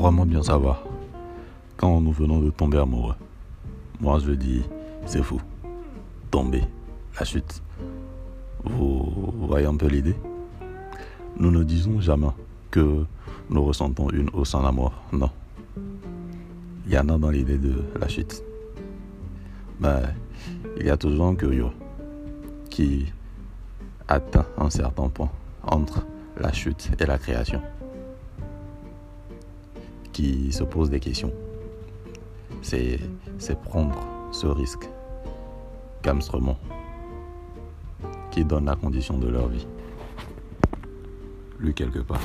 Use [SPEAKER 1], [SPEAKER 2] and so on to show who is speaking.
[SPEAKER 1] vraiment bien savoir quand nous venons de tomber amoureux. Moi, je dis, c'est fou. Tomber, la chute. Vous voyez un peu l'idée? Nous ne disons jamais que nous ressentons une hausse en amour. Non. Il y en a dans l'idée de la chute. Mais il y a toujours un curieux qui atteint un certain point entre la chute et la création, qui se pose des questions. C'est prendre ce risque qu'Amstremont, qui donne la condition de leur vie. Lu quelque part.